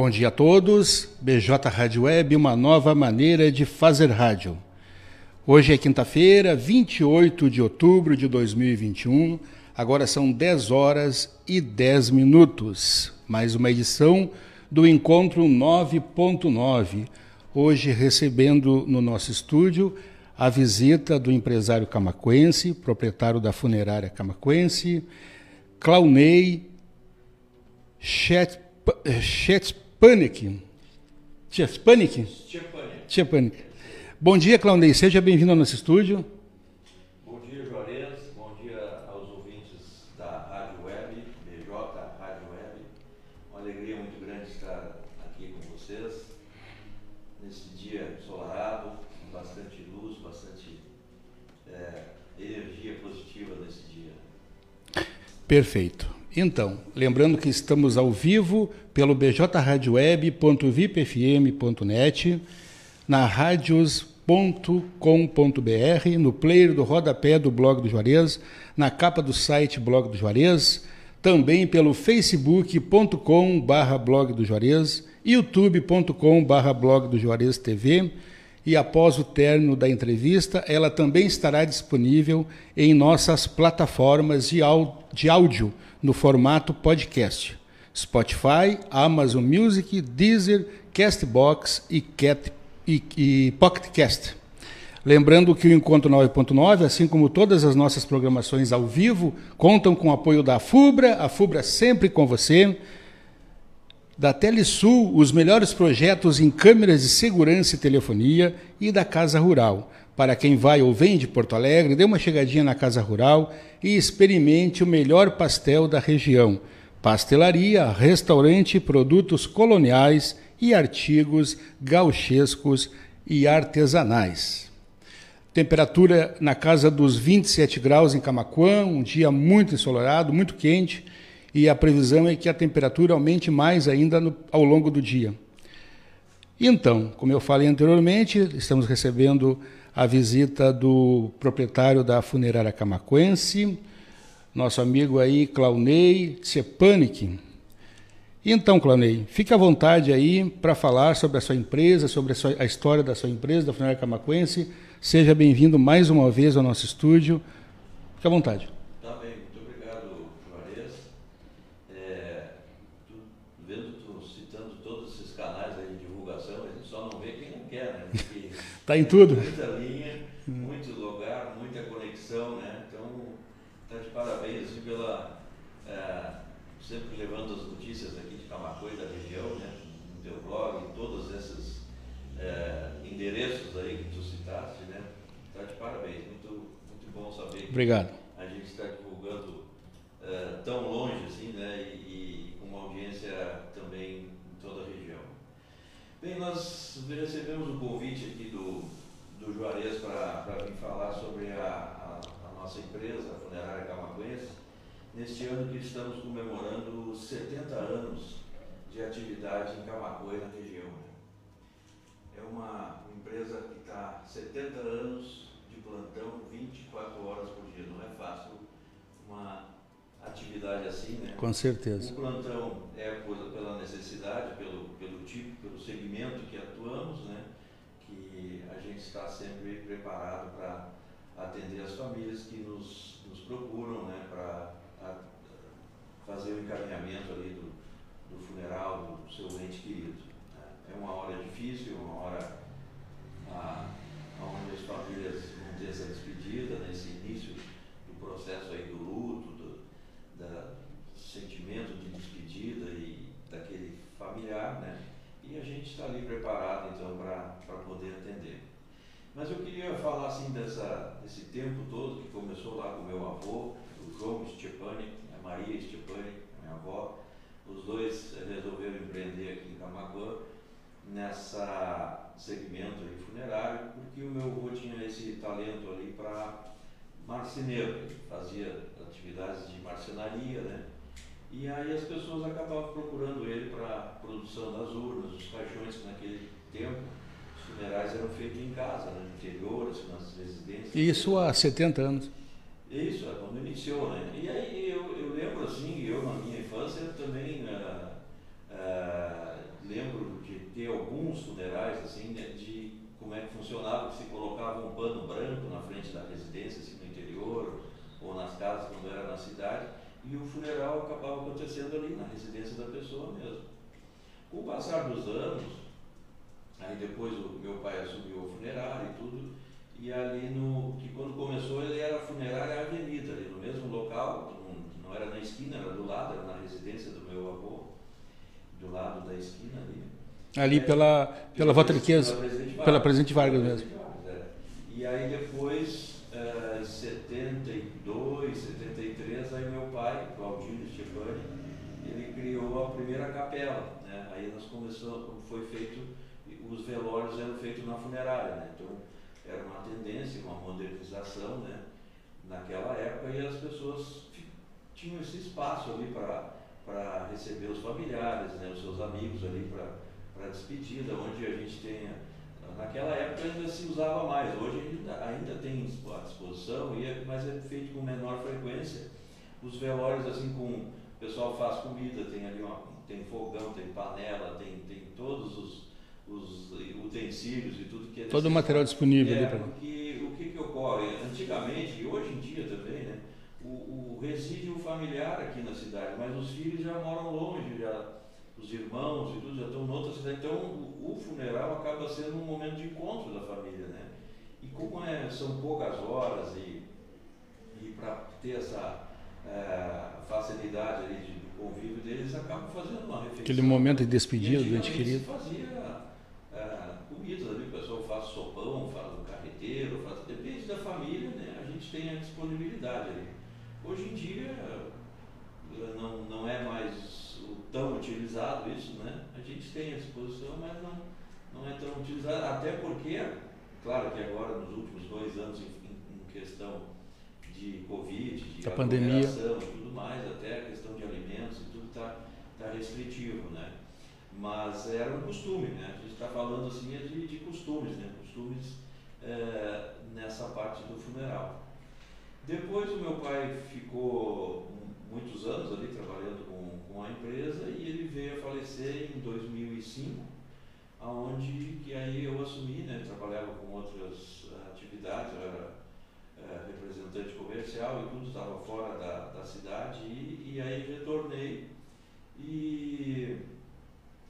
Bom dia a todos. BJ Rádio Web, uma nova maneira de fazer rádio. Hoje é quinta-feira, 28 de outubro de 2021. Agora são 10 horas e 10 minutos. Mais uma edição do Encontro 9.9. Hoje recebendo no nosso estúdio a visita do empresário camaquense, proprietário da funerária camaquense, Claunei Chetpanik. Chetpanik? Chetpanik. Bom dia, Claunei. Seja bem-vindo ao nosso estúdio. Bom dia, Juarez. Bom dia aos ouvintes da Rádio Web, BJ Rádio Web. Uma alegria muito grande estar aqui com vocês nesse dia ensolarado, com bastante luz, bastante é, energia positiva nesse dia. Perfeito. Então, lembrando que estamos ao vivo pelo bjradioweb.vipfm.net, na radios.com.br, no player do rodapé do blog do Juarez, na capa do site blog do Juarez, também pelo facebook.com blog do Juarez, youtube.com blog do Juarez TV, e após o término da entrevista, ela também estará disponível em nossas plataformas de áudio no formato podcast: Spotify, Amazon Music, Deezer, Castbox e, Cat, e, e Pocketcast. Lembrando que o Encontro 9.9, assim como todas as nossas programações ao vivo, contam com o apoio da FUBRA, a FUBRA sempre com você, da Telesul, os melhores projetos em câmeras de segurança e telefonia, e da Casa Rural. Para quem vai ou vem de Porto Alegre, dê uma chegadinha na Casa Rural e experimente o melhor pastel da região. Pastelaria, restaurante, produtos coloniais e artigos gauchescos e artesanais. Temperatura na casa dos 27 graus em Camaquã, um dia muito ensolarado, muito quente, e a previsão é que a temperatura aumente mais ainda no, ao longo do dia. Então, como eu falei anteriormente, estamos recebendo a visita do proprietário da funerária camaquense, nosso amigo aí, Claunei Tsepanic. Então, Claunei, fique à vontade aí para falar sobre a sua empresa, sobre a, sua, a, história da sua empresa, da funerária camaquense. Seja bem-vindo mais uma vez ao nosso estúdio. Fique à vontade. Tá bem, muito obrigado, Juarez. É, tu, vendo tu citando todos esses canais aí de divulgação, a gente só não vê quem não quer, né? Está em tudo. Muita linha, muito lugar, muita conexão, né? Então, tá de parabéns assim, pela é, sempre levando as notícias aqui de Camacuã e da região, né? No teu blog, em todos esses é, endereços aí que tu citaste, né? Tá de parabéns, muito, muito bom saber que Obrigado. a gente está divulgando é, tão longe assim, né? E, e com uma audiência também em toda a região. Bem, nós recebemos um convite aqui do, do Juarez para vir falar sobre a, a, a, nossa empresa, a Funerária Camacuense, neste ano que estamos comemorando 70 anos de atividade em Camacuã na região. É uma empresa que está 70 anos de plantão, 24 horas por dia. Não é fácil uma atividade assim, né? Com certeza. O plantão é por, pela necessidade, pelo, pelo tipo, pelo segmento que atuamos, né? Que a gente está sempre preparado para atender as famílias que nos, nos procuram, né? Para fazer o encaminhamento ali do, do funeral do seu ente querido. né? É uma hora difícil, uma hora ah, onde as famílias vão ter essa despedida, nesse início do processo aí do luto, do, da sentimento de despedida e daquele né? E a gente está ali preparado então para poder atender. Mas eu queria falar assim dessa, desse tempo todo que começou lá com meu avô, o João Stepani, a Maria Stepani, a minha avó. Os dois resolveram empreender aqui em Camacuã nessa segmento aí funerário, porque o meu avô tinha esse talento ali para marceneiro, ele fazia atividades de marcenaria, né? E aí as pessoas acabavam procurando ele para a produção das urnas, dos caixões, que naquele tempo os funerais eram feitos em casa, né, no interior, assim, nas residências. Isso há 70 anos. Isso, é quando iniciou, né? E aí eu, eu lembro assim, eu na minha infância também uh, uh, lembro de ter alguns funerais assim, de, de como é que funcionava, se colocava um pano branco na frente da residência, assim, no interior, ou nas casas quando era na cidade e o funeral acabava acontecendo ali, na residência da pessoa mesmo. Com o passar dos anos, aí depois o meu pai assumiu o funerário e tudo, e ali no. que quando começou ele era funerária avenida, ali no mesmo local, não, não era na esquina, era do lado, era na residência do meu avô, do lado da esquina ali. Ali é, pela, pela Votriqueza, pela Presidente Vargas, mesmo. É. E aí depois, uh, em 72, 73, aí meu pai, Claudinho Stefani, ele criou a primeira capela. Né? Aí nós começamos, foi feito, os velórios eram feitos na funerária. Né? Então era uma tendência, uma modernização né? naquela época e as pessoas tinham esse espaço ali para receber os familiares, né? os seus amigos ali para despedida, onde a gente tenha. Naquela época ainda se usava mais, hoje ainda, ainda tem à disposição, e é, mas é feito com menor frequência. Os velórios, assim, com. O pessoal faz comida, tem ali uma, tem fogão, tem panela, tem, tem todos os, os utensílios e tudo que é Todo o material disponível é, ali para porque o que, que ocorre? Antigamente, e hoje em dia também, né? O, o resíduo familiar aqui na cidade, mas os filhos já moram longe, já os irmãos e tudo já estão noutra cidade. Então o, o, funeral acaba sendo um momento de encontro da família, né? E como é, são poucas horas e, e para ter essa é, facilidade ali de, do convívio deles, acabam fazendo uma refeição. Aquele momento de despedida do ente querido. fazia é, comidas ali, o pessoal faz sopão, faz o carreteiro, faz, depende da família, né? A gente tem a disponibilidade ali. Hoje em dia não, não é mais tão utilizado isso, né? A gente tem a exposição, mas não, não é tão utilizado, até porque, claro que agora nos últimos dois anos, em, em questão de Covid, de a pandemia e tudo mais, até a questão de alimentos e tudo está tá restritivo, né? Mas era um costume, né? A gente está falando assim é de, de costumes, né? Costumes é, nessa parte do funeral. Depois o meu pai ficou muitos anos ali trabalhando com, com a empresa e ele veio a falecer em 2005, aonde que aí eu assumi, né, trabalhava com outras uh, atividades, eu era uh, representante comercial e tudo estava fora da, da cidade e, e aí retornei e,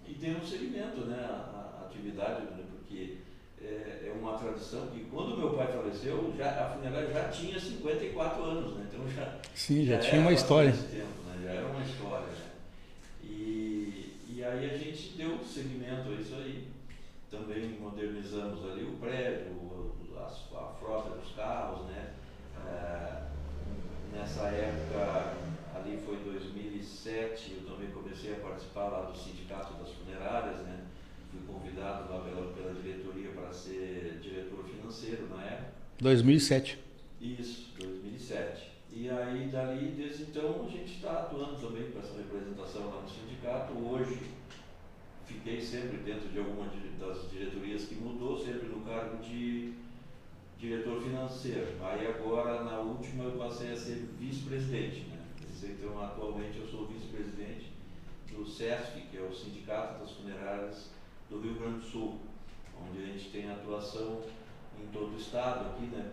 e dei um segmento né, à, à atividade, né, porque é, é, uma tradição que quando meu pai faleceu, já, a funerária já tinha 54 anos, né? Então já, Sim, já, já tinha uma história. Tempo, né? Já era uma história, né? E, aí a gente deu seguimento a isso aí. Também modernizamos ali o prédio, a, a frota dos carros, né? É, nessa época, ali foi 2007, eu também comecei a participar lá do sindicato das funerárias, né? fui convidado lá pela, pela diretoria para ser diretor financeiro na época. 2007. Isso, 2007. E aí, dali, desde então, a gente está atuando também com essa representação lá no sindicato. Hoje, fiquei sempre dentro de alguma das diretorias que mudou, sempre no cargo de diretor financeiro. Aí agora, na última, eu passei a ser vice-presidente. Né? Então, atualmente, eu sou vice-presidente do SESF, que é o Sindicato das Funerárias do Rio Grande do Sul, onde a gente tem atuação em todo o estado aqui, né?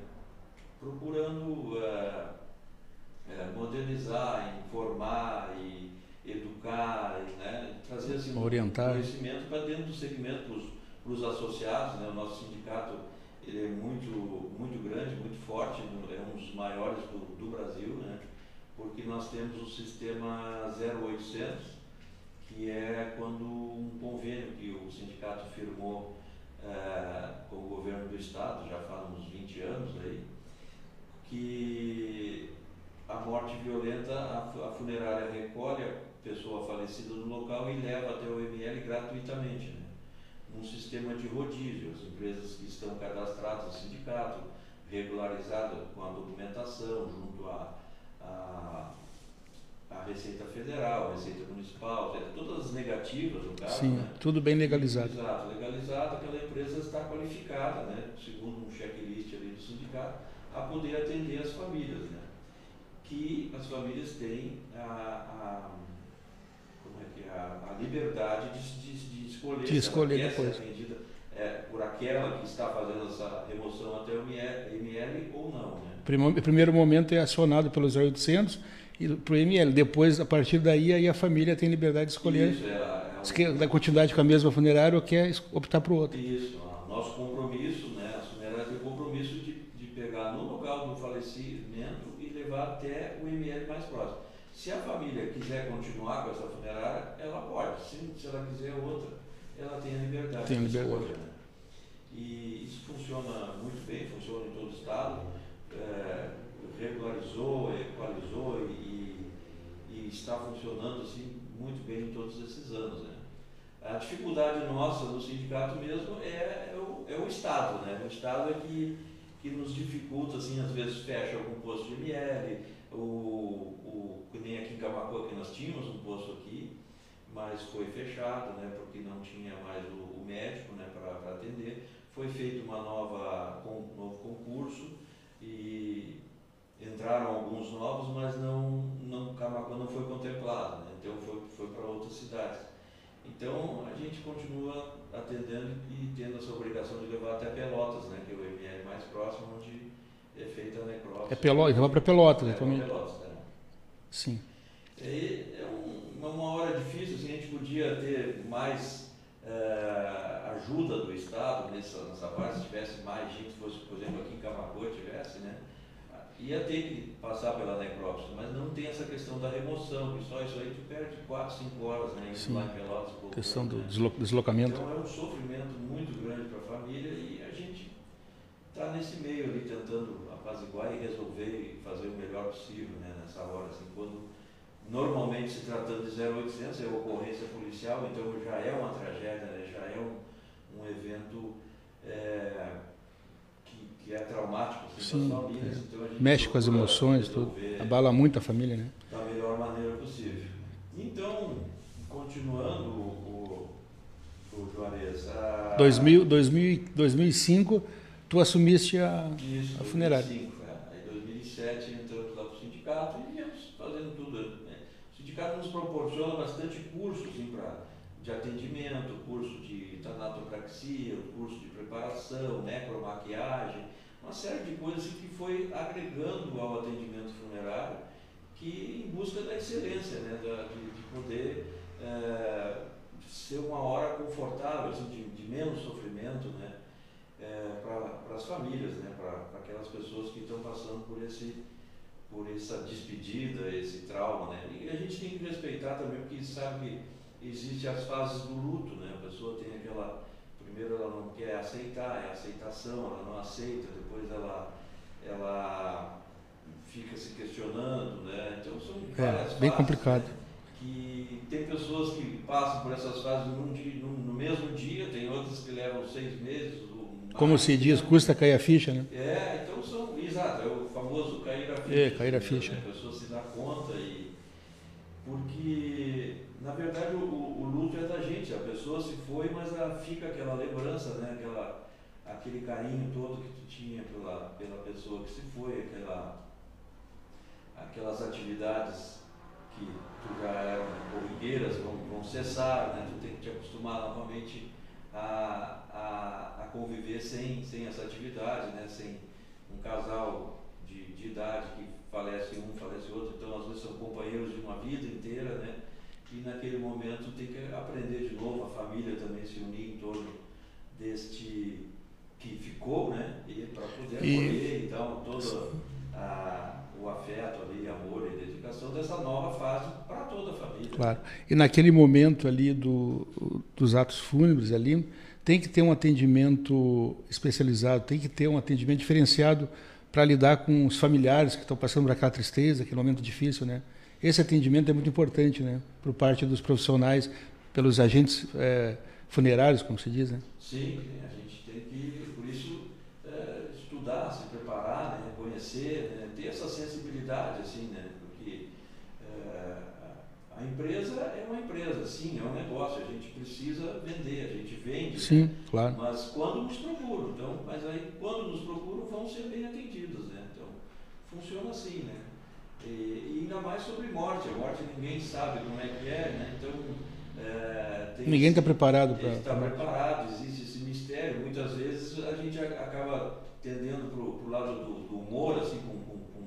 Procurando uh, uh, modernizar, informar e educar, e, né? trazer assim, Orientar. conhecimento para dentro do segmento para os associados, né? O nosso sindicato ele é muito, muito grande, muito forte, é um dos maiores do, do Brasil, né? Porque nós temos o sistema 0800, que é quando um convênio que o sindicato firmou é, com o governo do estado, já faz uns 20 anos aí, que a morte violenta, a, funerária recolhe a pessoa falecida no local e leva até o ML gratuitamente, né? Num sistema de rodízio. As empresas que estão cadastradas no sindicato, regularizadas com a documentação junto a, a a Receita Federal, a Receita Municipal, todas as negativas no caso. Sim, né? tudo bem legalizado. Exato, legalizado, aquela empresa está qualificada, né, segundo um checklist ali do sindicato, a poder atender as famílias, né? Que as famílias têm a, a como é que é, a, a liberdade de, de, de escolher de escolher se ela depois. ser atendida é, por aquela que está fazendo essa remoção até o ML ou não. Né? Primeiro, primeiro momento é acionado pelos 0800 e para o ML. Depois, a partir daí, aí a família tem liberdade de escolher Isso, é, é se quer dar continuidade com a mesma funerária ou quer optar por outra. Isso, nosso compromisso, né, as funerárias têm compromisso de, de pegar no local do falecimento e levar até o ML mais próximo. Se a família quiser continuar com essa funerária, Se, ela quiser outra, ela tem a liberdade tem de liberdade. escolha. Né? E isso funciona muito bem, funciona em todo o estado. É, regularizou, equalizou e, e, está funcionando assim muito bem em todos esses anos. Né? A dificuldade nossa no sindicato mesmo é, é, o, é o Estado. Né? O Estado é que, que nos dificulta, assim, às vezes fecha algum posto de ML, o, o, que nem aqui em Camacuã que nós tínhamos um posto aqui, mas foi fechado, né, porque não tinha mais o, o médico né, para atender. Foi feito uma nova, um novo concurso e entraram alguns novos, mas não, não Camacuã não foi contemplado, né, então foi, foi para outras cidades. Então a gente continua atendendo e tendo essa obrigação de levar até Pelotas, né, que é o MR mais próximo, onde é feita a necrópsia. É Pelotas, vai para Pelotas, é. Pelotas, né? Sim. É, é um, uma hora difícil, assim, a gente podia ter mais uh, ajuda do Estado nessa, nessa parte, se tivesse mais gente, fosse, por exemplo, aqui em Camacuã tivesse, né? Ia ter que passar pela necrópsia, mas não tem essa questão da remoção, que só isso aí tu perde 4, 5 horas, né? Indo lá em Pelotas. Questão do né? deslocamento. Então é um sofrimento muito grande para a família e a gente está nesse meio ali tentando apaziguar e resolver e fazer o melhor possível né, nessa hora. Assim, quando normalmente se tratando de 0800 é ocorrência policial, então já é uma tragédia, né, já é um, um evento é, que, que, é traumático assim, para as famílias. É. Então Mexe com as emoções, tudo. abala muito a família. Né? Da melhor maneira possível. Então, continuando o, o Juarez. A... 2000, 2000, 2005 tu assumiste a, Isso, a funerária. 2005, é. Aí, em 2007 entramos lá para o sindicato e viemos fazendo tudo. Né? O sindicato nos proporciona bastante curso assim, pra, de atendimento, curso de tanatopraxia, curso de preparação, necromaquiagem, uma série de coisas assim, que foi agregando ao atendimento funerário que em busca da excelência, né? Da, de, de poder é, ser uma hora confortável, assim, de, de menos sofrimento, né? é, para as famílias, né, para aquelas pessoas que estão passando por, esse, por essa despedida, esse trauma. Né? E a gente tem que respeitar também, porque sabe que existem as fases do luto, né? a pessoa tem aquela. Primeiro ela não quer aceitar, é aceitação, ela não aceita, depois ela, ela fica se questionando, né? Então são é, várias bem fases, complicado. Né? Que tem pessoas que passam por essas fases num dia, no, no mesmo dia, tem outras que levam seis meses, como se diz, custa cair a ficha, né? É, então são, exato, é o famoso cair a ficha. É, cair a ficha. A pessoa se dá conta e. Porque, na verdade, o, o, luto é da gente, a pessoa se foi, mas ela fica aquela lembrança, né? Aquela, aquele carinho todo que tu tinha pela, pela pessoa que se foi, aquela, aquelas atividades que tu já eram corriqueiras vão, vão cessar, né? Tu tem que te acostumar novamente a, a, a conviver sem, sem essa atividade, né? sem um casal de, de idade que falece um, falece outro, então às vezes são companheiros de uma vida inteira, né? E naquele momento tem que aprender de novo, a família também se unir em torno deste que ficou, né? E para poder acolher, então, todo a, o afeto ali, amor e dedicação dessa nova fase para toda a família. Claro. E naquele momento ali do, dos atos fúnebres ali, tem que ter um atendimento especializado, tem que ter um atendimento diferenciado para lidar com os familiares que estão passando por aquela tristeza, aquele momento difícil, né? Esse atendimento é muito importante, né? Por parte dos profissionais, pelos agentes é, funerários, como se diz, né? Sim, a gente tem que, por isso, é, estudar, se preparar, né? conhecer, né? ter essa sensibilidade, assim, né? A empresa é uma empresa, sim, é um negócio, a gente precisa vender, a gente vende. Sim, né? claro. Mas quando nos procuram, então, mas aí quando nos procuram vão ser bem atendidos, né? Então, funciona assim, né? E, e ainda mais sobre morte, a morte ninguém sabe como é que é, né? Então, é, ninguém está preparado para. Está preparado, existe esse mistério. Muitas vezes a gente acaba tendendo para o lado do, do, humor, assim, com, com, com,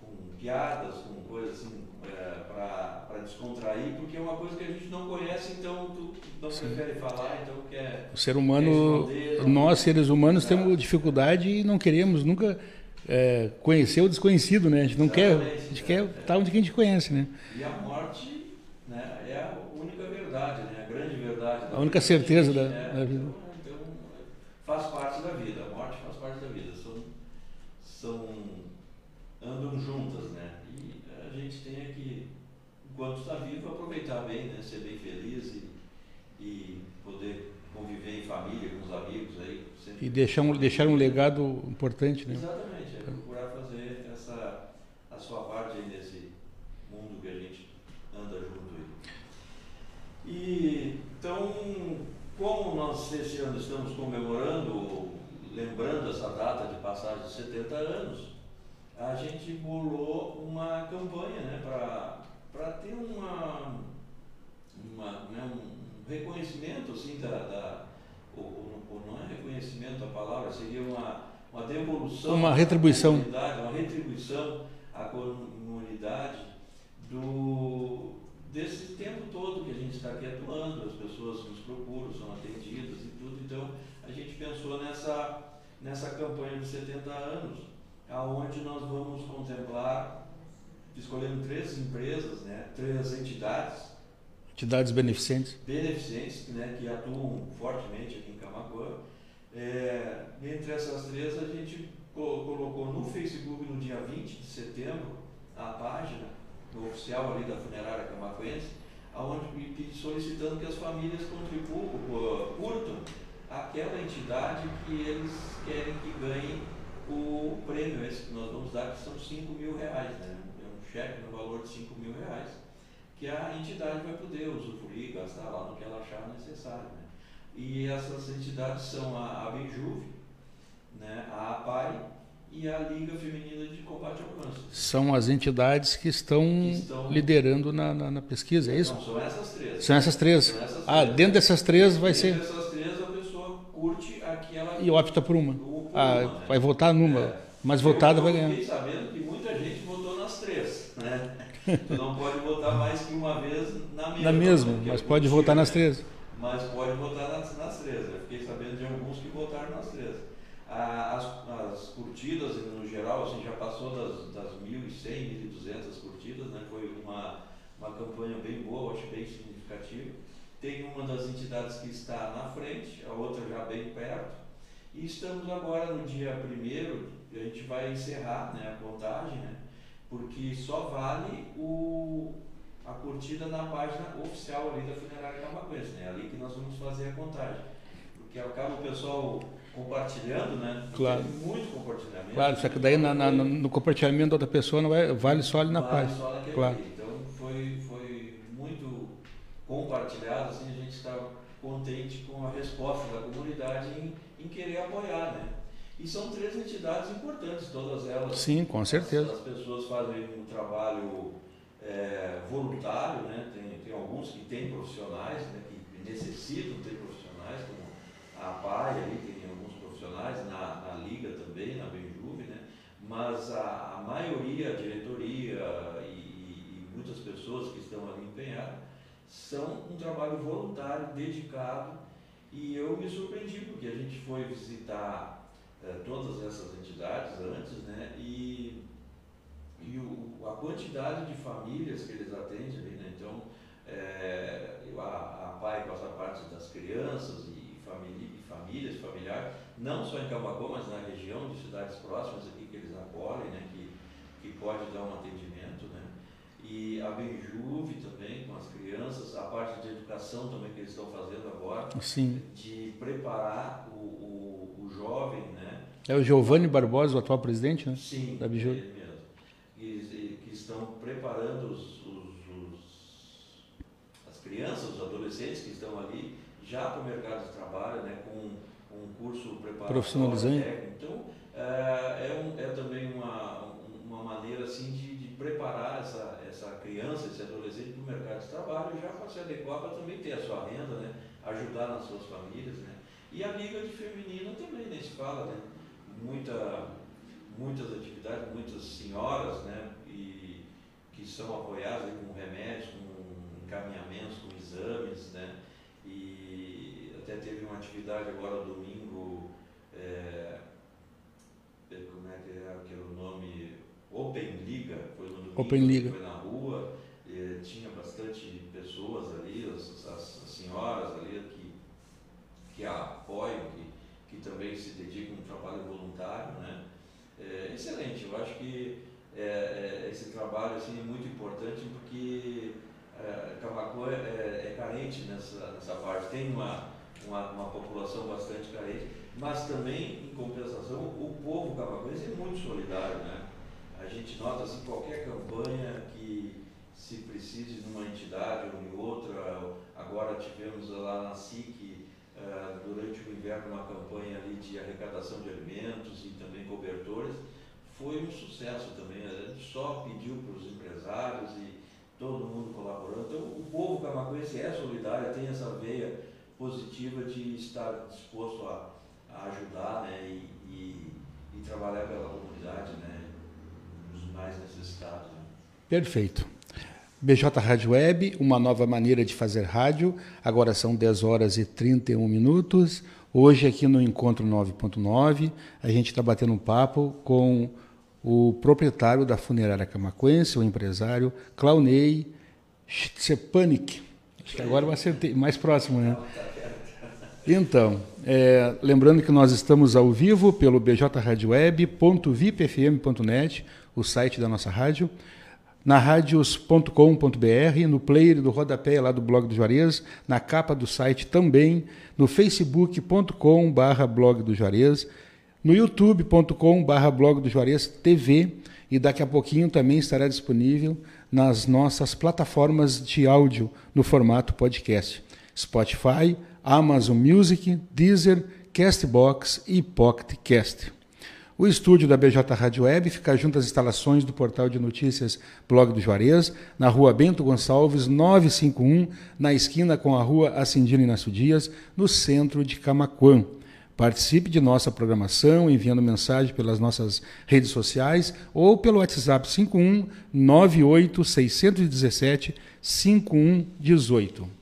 com, piadas, com coisas assim, é, para descontrair, porque é uma coisa que a gente não conhece, então tu não Sim. prefere falar, então quer. O ser humano, nós seres humanos, é. temos dificuldade e não queremos nunca é, conhecer o desconhecido, né? A gente não Exatamente, quer, a gente quer estar tá onde a gente conhece, né? E a morte né, é a única verdade, né? A grande verdade. A única certeza da, né? da vida. Então, então, faz parte da vida, a morte faz parte da vida. São, são andam juntas, né? E a gente tem que, enquanto está vivo, aproveitar bem, né? Ser bem feliz e, e poder conviver em família, com os amigos aí. E deixar um, deixar um legado importante, né? Exatamente procurar fazer essa, a sua parte nesse mundo que a gente anda junto aí. E, então, como nós esse ano estamos comemorando, lembrando essa data de passagem de 70 anos, a gente bolou uma campanha né, para ter uma, uma né, um reconhecimento assim, da, da ou, ou, não é reconhecimento a palavra, seria uma uma devolução, uma retribuição, uma retribuição à comunidade do desse tempo todo que a gente está aqui atuando, as pessoas nos procuram, são atendidas e tudo. Então a gente pensou nessa nessa campanha de 70 anos, aonde nós vamos contemplar escolhendo três empresas, né, três entidades. Entidades beneficentes. Beneficentes né, que atuam fortemente aqui em Camacuã. É, entre essas três, a gente colocou no Facebook no dia 20 de setembro a página oficial ali da funerária camacuense, onde solicitando que as famílias contribuam, curtam aquela entidade que eles querem que ganhe o prêmio. Esse que nós vamos dar, que são 5 mil reais, né? Cheque no valor de 5 mil reais, que a entidade vai poder usufruir, gastar lá no que ela achar necessário. Né? E essas entidades são a Abenjuve, né, a APAI e a Liga Feminina de Combate ao Câncer. São as entidades que estão, que estão liderando na, na, na, pesquisa, é isso? Não, são essas três. São essas três. São essas ah, três. dentro dessas três vai dentro ser. Dentro dessas três a pessoa curte aquela. E opta por uma. Por ah, uma né? Vai votar numa. É. Mas votada vai ganhar. Eu fiquei sabendo que muita gente votou nas três. Né? Tu não pode votar mais que uma vez na mesma. Na mesma, mas pode votar nas três mas pode votar nas, nas três. Eu fiquei sabendo de alguns que votaram nas três. As, as curtidas, no geral, assim, já passou das, das 1.100, 1.200 curtidas, né? foi uma, uma campanha bem boa, acho bem significativa. Tem uma das entidades que está na frente, a outra já bem perto. E estamos agora no dia primeiro, a gente vai encerrar né, a contagem, né, porque só vale o, a curtida na página oficial ali da Funerária Camacuense, né? Ali que nós vamos fazer a contagem. Porque acaba o pessoal compartilhando, né? Claro. Tem muito compartilhamento. Claro, só que daí na, na, no compartilhamento da outra pessoa não vai, vale só ali na vale página. Só claro. Ali. Então foi, foi muito compartilhado, assim, a gente está contente com a resposta da comunidade em, em querer apoiar, né? E são três entidades importantes, todas elas. Sim, com certeza. As, as pessoas fazem um trabalho é, voluntário, né? tem, tem alguns que têm profissionais, né? que necessitam ter profissionais, como a PAI ali tem alguns profissionais, na, na Liga também, na Benjuve, né? mas a, a maioria, a diretoria e, e, muitas pessoas que estão ali empenhadas, são um trabalho voluntário, dedicado, e eu me surpreendi, porque a gente foi visitar é, todas essas entidades antes, né? e e o, a quantidade de famílias que eles atendem né? Então, é, a, a PAI passa a parte das crianças e, família, e famílias, familiares, não só em Camacuã, mas na região de cidades próximas aqui que eles acolhem, né? Que, que pode dar um atendimento, né? E a Benjuve também, com as crianças, a parte de educação também que eles estão fazendo agora, Sim. de preparar o jovem, né? É o Giovanni Barbosa, o atual presidente, né? Sim, da Benjuve que, que estão preparando os, os, os, as crianças, os adolescentes que estão ali já para o mercado de trabalho, né, com um curso preparatório profissionalizante. Então, é, é, um, é também uma, uma maneira assim de, de, preparar essa, essa criança, esse adolescente para o mercado de trabalho, já para se adequar para também ter a sua renda, né, ajudar nas suas famílias. Né. E a Liga de Feminina também, nem se fala, né? Muita, muitas atividades, muitas senhoras, né? E, que são apoiadas com remédios, com encaminhamentos, com exames, né? E até teve uma atividade agora domingo, é, como é que é aquele nome? Open Liga, foi no domingo, Open Liga. foi na rua, eh, tinha bastante pessoas ali, as, as, as senhoras ali que, que a apoiam, que, que também se dedicam a um trabalho voluntário, né? É, excelente, eu acho que é, é, esse trabalho assim, é muito importante porque é, é, é, carente nessa, nessa parte, tem uma, uma, uma, população bastante carente, mas também, em compensação, o povo camacuense é muito solidário, né? A gente nota assim, qualquer campanha que se precise de uma entidade ou em outra, agora tivemos lá na SIC, durante o inverno, uma campanha ali de arrecadação de alimentos e também cobertores, foi um sucesso também. A gente só pediu para os empresários e todo mundo colaborando. Então, o povo camacuense é solidário, tem essa veia positiva de estar disposto a, a ajudar né, e, e, e, trabalhar pela comunidade, né, os mais necessitados. Né. Perfeito. BJ Rádio Web, uma nova maneira de fazer rádio. Agora são 10 horas e 31 minutos. Hoje, aqui no Encontro 9.9, a gente está batendo um papo com o proprietário da funerária camacuense, o empresário Claunei Stepanik. Acho que agora eu acertei, mais próximo, né? Então, é, lembrando que nós estamos ao vivo pelo bjradioweb.vipfm.net, o site da nossa rádio na radios.com.br, no player do rodapé lá do blog do Juarez, na capa do site também, no facebook.com/barra blog do Juarez, no youtube.com/barra blog do Juarez TV e daqui a pouquinho também estará disponível nas nossas plataformas de áudio no formato podcast: Spotify, Amazon Music, Deezer, Castbox e Pocket Cast. O estúdio da BJ Rádio Web fica junto às instalações do portal de notícias Blog do Juarez, na rua Bento Gonçalves, 951, na esquina com a rua Acendino Inácio Dias, no centro de Camaquã. Participe de nossa programação enviando mensagem pelas nossas redes sociais ou pelo WhatsApp 51 98 617 5118.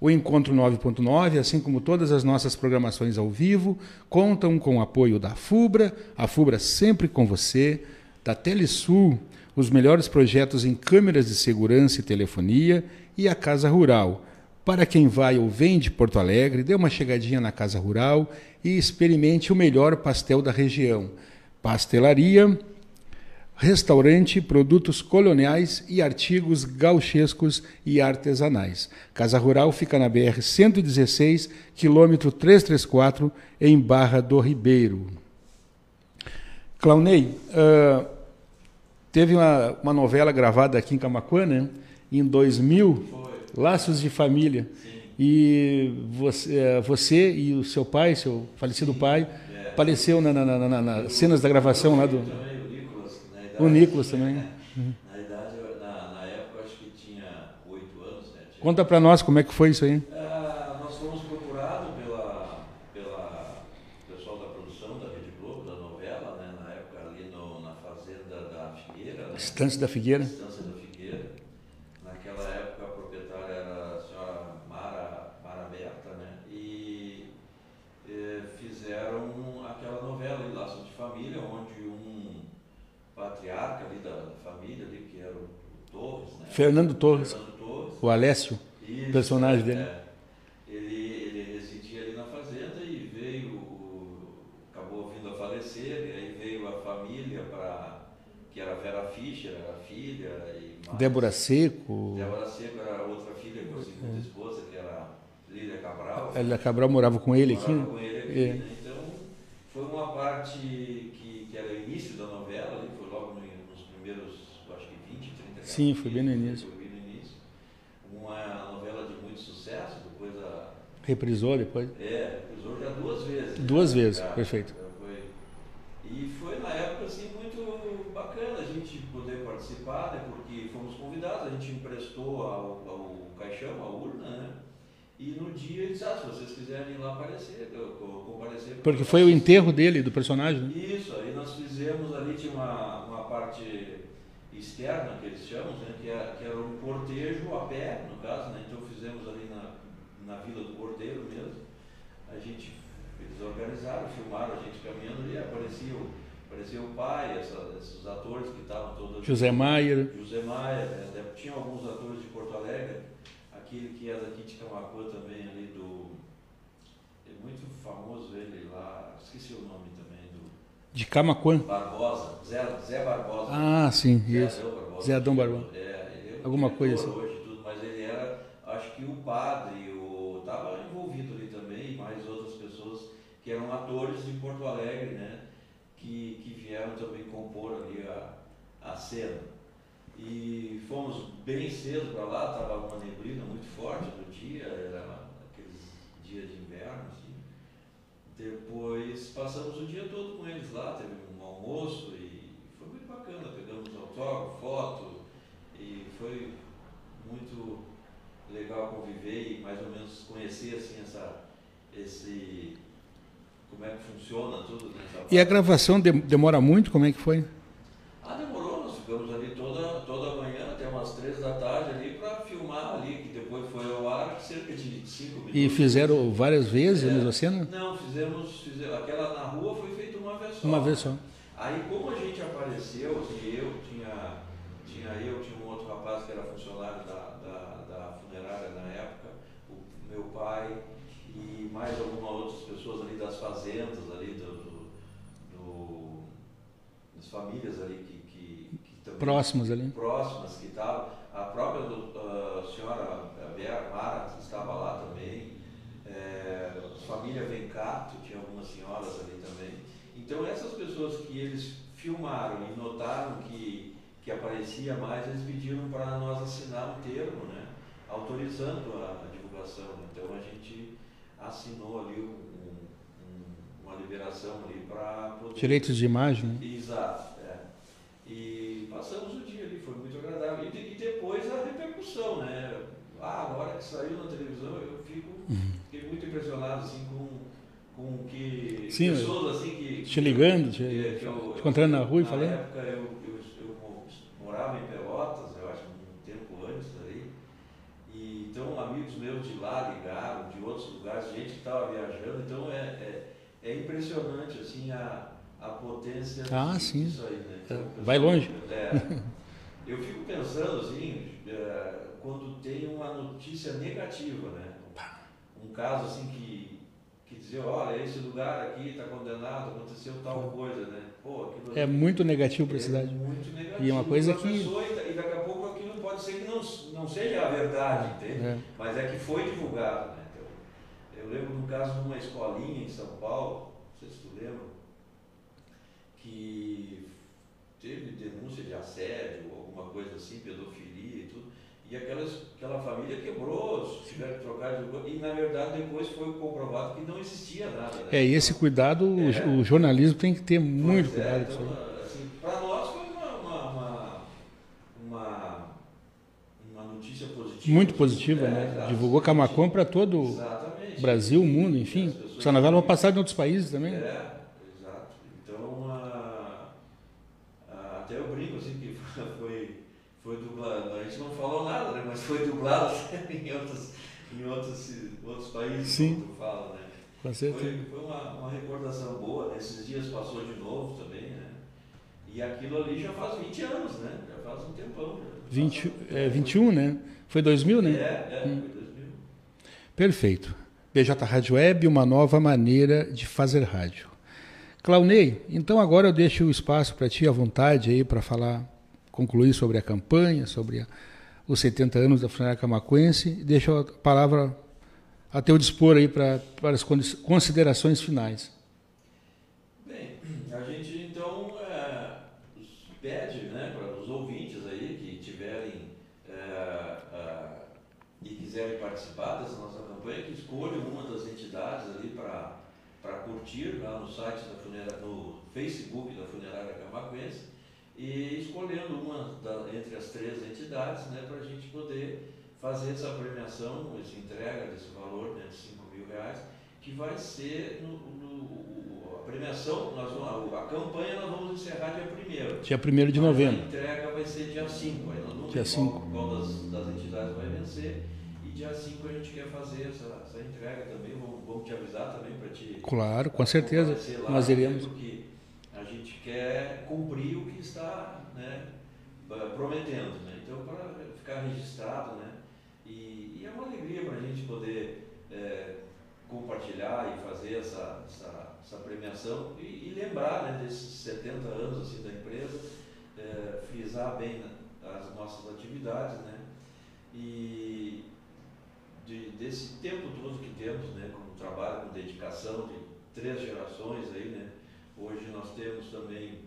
O Encontro 9.9, assim como todas as nossas programações ao vivo, contam com o apoio da FUBRA, a FUBRA sempre com você, da Telesul, os melhores projetos em câmeras de segurança e telefonia e a Casa Rural. Para quem vai ou vem de Porto Alegre, dê uma chegadinha na Casa Rural e experimente o melhor pastel da região. Pastelaria restaurante, produtos coloniais e artigos gauchescos e artesanais. Casa Rural fica na BR 116, quilômetro 334, em Barra do Ribeiro. Claunei, uh, teve uma, uma, novela gravada aqui em Camacuã, né? em 2000, Foi. Laços de Família. Sim. E você, você, e o seu pai, seu falecido Sim. pai, é. apareceu nas na, na, na, cenas da gravação lá do o Nicolas também. Na idade, na, na época, acho que tinha oito anos. Né? Tinha... Conta para nós como é que foi isso aí. É, nós fomos procurados pela, pela pessoal da produção da Rede Globo, da novela, né? na época ali no, na fazenda da Figueira. Né? Estância da Figueira. Estância da Figueira. Naquela época a proprietária era a senhora Mara, Mara Berta, né? E, e fizeram aquela novela, Laço de Família, onde um patriarca ali da, família, ali, que era o, o Torres. Né? Fernando Torres. Fernando Torres. O Alessio, Isso, personagem dele. É. Ele, ele residia ali na fazenda e veio, acabou vindo a falecer, e aí veio a família para que era Vera Fischer, era a filha. E Débora Seco. Débora Seco era outra filha, com a segunda é. esposa, que era Lília Cabral. Lília Cabral morava com ele morava aqui? Morava com ele aqui, é. né? Então, foi uma parte que, que era o início da novela, ali, Sim, foi bem no início. Foi bem no início. Uma novela de muito sucesso, depois a. Reprisou depois? É, reprisou já duas vezes. Duas né? vezes, já, perfeito. Já foi. E foi na época assim muito bacana a gente poder participar, né? Porque fomos convidados, a gente emprestou ao, ao caixão, a urna, né? E no dia ele disse, ah, se vocês quiserem ir lá aparecer, comparecer. Porque foi o enterro dele, do personagem, né? Isso, aí nós fizemos ali, tinha uma, uma parte externa, que eles chamam, né, que, era, é, que era um cortejo a pé, no caso, né? Então fizemos ali na, na Vila do Cordeiro mesmo. A gente, eles organizaram, filmaram a gente caminhando ali, aparecia o, aparecia o pai, essa, esses atores que estavam todos. José Maier. José Maier, é, tinha alguns atores de Porto Alegre aquele que é daqui de Camacuã também, ali do. É muito famoso ele lá, esqueci o nome também. De Camacuã? Barbosa, Zé, Zé Barbosa. Ah, sim, Zé isso. Adão Barbosa. Zé Adão Barbosa. É, ele é Alguma coisa assim. hoje, tudo, mas ele era, acho que o padre, o estava envolvido ali também, mais outras pessoas que eram atores de Porto Alegre, né? Que, que vieram também compor ali a, a cena. E fomos bem cedo para lá, estava uma neblina muito forte no dia, era aqueles dias de inverno. Assim. Depois passamos o dia todo com eles lá, teve um almoço e foi muito bacana, pegamos autógrafo, foto e foi muito legal conviver e mais ou menos conhecer assim essa esse como é que funciona tudo E a gravação demora muito, como é que foi? Ah, demorou, nós ficamos ali toda, toda manhã, até umas três da tarde ali, para filmar ali, que depois foi ao ar cerca de cinco minutos. E fizeram várias vezes é, a mesma cena? Não, fizemos, fizemos, aquela na rua foi feita uma vez só. Uma vez só. Aí como a gente apareceu, assim, eu tinha, tinha eu, tinha um outro rapaz que era funcionário da, da, da funerária na época, o meu pai e mais algumas outras pessoas ali das fazendas ali, do, do, do das famílias ali que próximas ali. Próximas que estavam. A própria uh, senhora Mara estava lá também. Família Vencato, tinha algumas senhoras ali também. Então essas pessoas que eles filmaram e notaram que, que aparecia mais, eles pediram para nós assinar um termo, né? autorizando a, a divulgação. Então a gente assinou ali um, um, uma liberação ali para poder... Direitos de imagem. Né? Exato. E passamos o dia ali, foi muito agradável. E, e depois a repercussão, né? Ah, na hora que saiu na televisão, eu fico, uhum. Muito impressionado assim, com, com que Sim, pessoas assim que. Te ligando, te, que, que eu, te encontrando na rua e falando. Na época eu, eu, eu, morava em Pelotas, eu acho, um tempo antes ali. E, então amigos meus de lá ligaram, de outros lugares, gente que estava viajando, então é, é, é impressionante assim a a potência ah, sim. disso aí. Né? Então, Vai longe. É, eu fico pensando assim, é, quando tem uma notícia negativa, né? Um caso assim que, que dizia, olha, esse lugar aqui está condenado, aconteceu tal coisa, né? Pô, é muito negativo para a é cidade. Muito negativo. E é uma coisa que. Pessoa, e daqui a pouco aquilo pode ser que não, não seja a verdade, entende? É. Mas é que foi divulgado, né? Então, eu lembro um caso de uma escolinha em São Paulo, não sei se tu lembra, que teve denúncia de assédio, alguma coisa assim, pedofilia e tudo, e aquelas, aquela família quebrou, tiveram que trocar de e na verdade depois foi comprovado que não existia nada. Né? É, e esse cuidado, é. o, jornalismo tem que ter muito pois cuidado é, então, assim, Para nós foi uma, uma, uma, uma, notícia positiva. Muito positiva, é, né? Divulgou Camacom para todo o Brasil, o mundo, enfim. Essa novela vai passar em outros países também. É. foi dublado. A gente não falou nada, né? mas foi dublado em outros, em outros, outros países, Sim. como tu fala, né? Com certeza. Foi, foi uma, uma recordação boa, esses dias passou de novo também, né? E aquilo ali já faz 20 anos, né? Já faz um tempão. Já 20, é, 21, né? Foi 2000, né? É, é, hum. foi 2000. Perfeito. BJ Rádio Web, uma nova maneira de fazer rádio. Claunei, então agora eu deixo o espaço para ti à vontade aí para falar concluir sobre a campanha, sobre a, os 70 anos da Funerária Camacuense. Deixo a palavra a teu dispor aí para, para as considerações finais. Bem, a gente então é, pede né, para os ouvintes aí que tiverem é, é, e quiserem participar dessa nossa campanha, que escolham uma das entidades ali para para curtir lá no site da funerária, no Facebook da Funerária Camacuense e escolhendo uma da, entre as três entidades né, para a gente poder fazer essa premiação, essa entrega desse valor né, de 5 mil reais, que vai ser no, no, a premiação, nós vamos, a, campanha nós vamos encerrar dia 1 Dia 1 de novembro. A entrega vai ser dia 5, aí nós vamos dia ver 5. qual, qual das, das entidades vai vencer. E dia 5 a gente quer fazer essa, essa entrega também, vamos, vamos te avisar também para te. Claro, com certeza. Lá, nós iremos. Porque quer cumprir o que está né, prometendo. Né? Então, para ficar registrado, né? E, e é uma alegria para a gente poder é, compartilhar e fazer essa, essa, essa premiação e, e, lembrar né, desses 70 anos assim, da empresa, é, frisar bem as nossas atividades, né? E de, desse tempo todo que temos, né, como trabalho, com dedicação de três gerações aí, né? Hoje nós temos também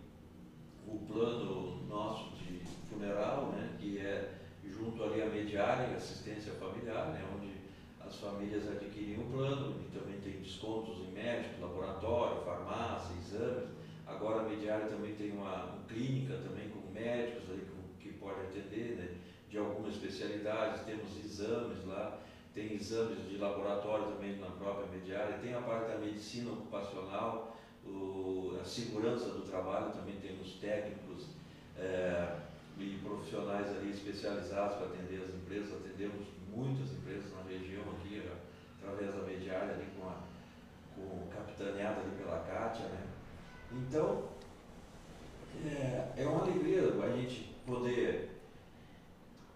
o plano nosso de funeral, né, que é junto ali à mediária assistência familiar, né, onde as famílias adquirem um plano e também tem descontos em médico, laboratório, farmácia, exames. Agora a mediária também tem uma, uma clínica também com médicos ali que, que pode atender, né, de algumas especialidades, temos exames lá, tem exames de laboratório também na própria mediária, tem a parte da medicina ocupacional, o, a segurança do trabalho, também temos técnicos. É, e profissionais ali especializados para atender as empresas. Atendemos muitas empresas na região aqui, através da mediária ali com a com capitaneada ali pela Kátia, né? Então, é, é uma alegria a gente poder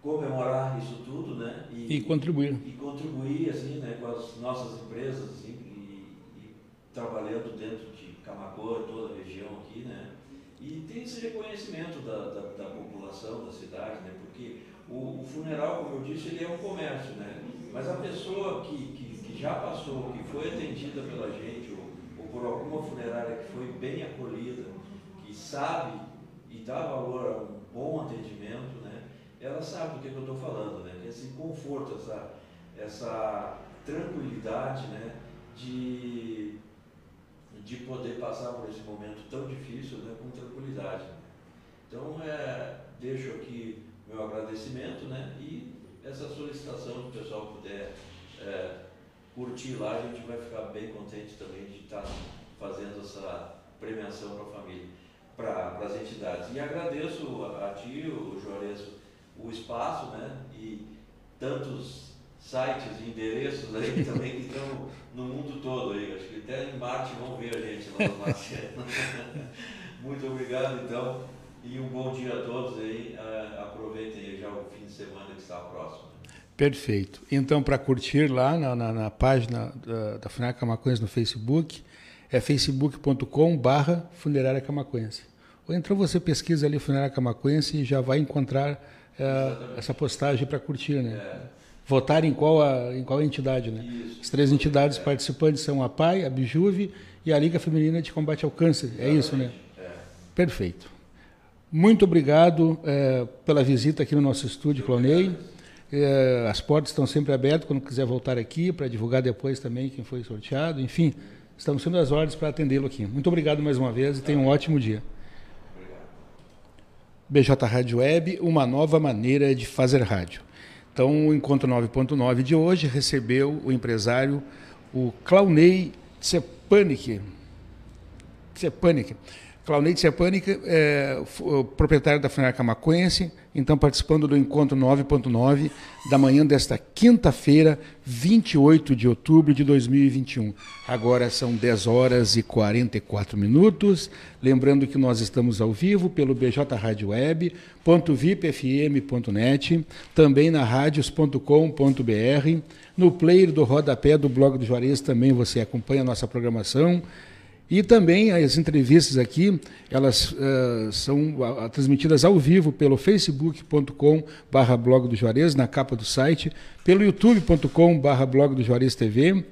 comemorar isso tudo, né? E, e contribuir. E, contribuir, assim, né, com as nossas empresas, assim, e, e trabalhando dentro de Camacoa, toda a região aqui, né? E tem esse reconhecimento da, da, da população, da cidade, né? porque o, o, funeral, como eu disse, ele é um comércio, né? mas a pessoa que, que, que já passou, que foi atendida pela gente, ou, ou por alguma funerária que foi bem acolhida, que sabe e dá valor a um bom atendimento, né? ela sabe do que, que eu estou falando, né? esse conforto, essa, essa tranquilidade né? de de poder passar por esse momento tão difícil né, com tranquilidade. Então, é, deixo aqui meu agradecimento né, e essa solicitação, que o pessoal puder é, curtir lá, a gente vai ficar bem contente também de estar fazendo essa premiação para a família, para as entidades. E agradeço a, a ti, o Juarez, o espaço né, e tantos sites e endereços aí também que estão no mundo todo aí. Acho que até em Marte vão ver a gente lá no Marte. Muito obrigado então e um bom dia a todos aí. Uh, aproveitem já o fim de semana que está próximo. Perfeito. Então, para curtir lá na, na, na página da, da Funerária Camacuense no Facebook, é facebook.com barra Funerária Camacuense. Ou então você pesquisa ali Funerária Camacuense e já vai encontrar uh, essa postagem para curtir, né? É votar em qual, a, em qual entidade, né? Isso. As três entidades é. participantes são a PAI, a Bijuve e a Liga Feminina de Combate ao Câncer. Exatamente. É isso, né? É. Perfeito. Muito obrigado é, pela visita aqui no nosso estúdio, Clonei. É, as portas estão sempre abertas quando quiser voltar aqui para divulgar depois também quem foi sorteado. Enfim, estamos sendo as ordens para atendê-lo aqui. Muito obrigado mais uma vez e tenha um ótimo dia. BJ Rádio Web, uma nova maneira de fazer rádio. Então, o Encontro 9.9 de hoje recebeu o empresário, o Claunei Tsepanic. Tsepanic. Claunei Tsepanic é proprietário da Funerária Camacuense, então participando do encontro 9.9 da manhã desta quinta-feira, 28 de outubro de 2021. Agora são 10 horas e 44 minutos. Lembrando que nós estamos ao vivo pelo bjradioweb.vipfm.net, também na radios.com.br, no player do rodapé do blog do Juarez também você acompanha a nossa programação. E também as entrevistas aqui, elas uh, são uh, transmitidas ao vivo pelo facebook.com barra blog do Juarez, na capa do site, pelo youtube.com barra blog do Juarez TV,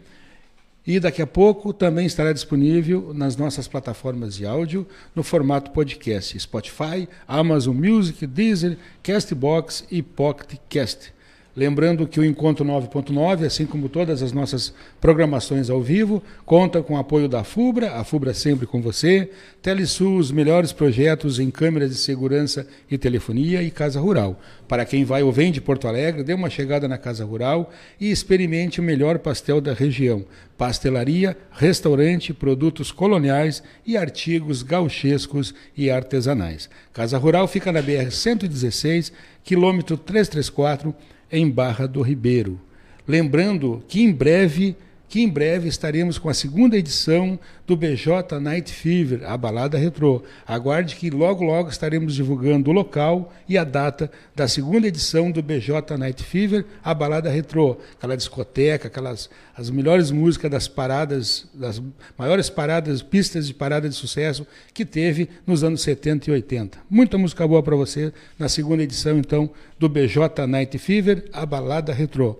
e daqui a pouco também estará disponível nas nossas plataformas de áudio no formato podcast, Spotify, Amazon Music, Deezer, Castbox e Pocket Cast. Lembrando que o Encontro 9.9, assim como todas as nossas programações ao vivo, conta com o apoio da FUBRA, a FUBRA sempre com você, Telesul, os melhores projetos em câmeras de segurança e telefonia e Casa Rural. Para quem vai ou vem de Porto Alegre, dê uma chegada na Casa Rural e experimente o melhor pastel da região. Pastelaria, restaurante, produtos coloniais e artigos gauchescos e artesanais. Casa Rural fica na BR 116, quilômetro 334, em Barra do Ribeiro. Lembrando que em breve que em breve estaremos com a segunda edição do BJ Night Fever, a balada retrô. Aguarde que logo logo estaremos divulgando o local e a data da segunda edição do BJ Night Fever, a balada retrô. Aquela discoteca, aquelas as melhores músicas das paradas, das maiores paradas, pistas de parada de sucesso que teve nos anos 70 e 80. Muita música boa para você na segunda edição então do BJ Night Fever, a balada retrô.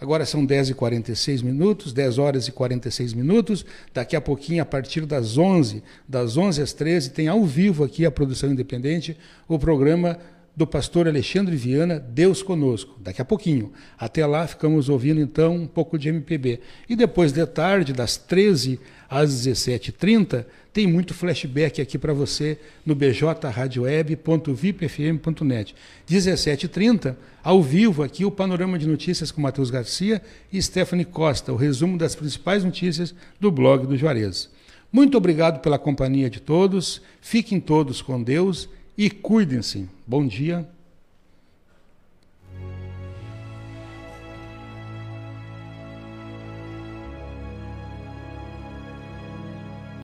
Agora são 10 e 46 minutos, 10 horas e 46 minutos. Daqui a pouquinho, a partir das 11, das 11 às 13, tem ao vivo aqui a produção independente, o programa do pastor Alexandre Viana, Deus Conosco. Daqui a pouquinho. Até lá, ficamos ouvindo então um pouco de MPB. E depois de tarde, das 13 às 17h30, tem muito flashback aqui para você no bjradioweb.vipfm.net. 17h30, ao vivo aqui, o panorama de notícias com Matheus Garcia e Stephanie Costa, o resumo das principais notícias do blog do Juarez. Muito obrigado pela companhia de todos, fiquem todos com Deus e cuidem-se. Bom dia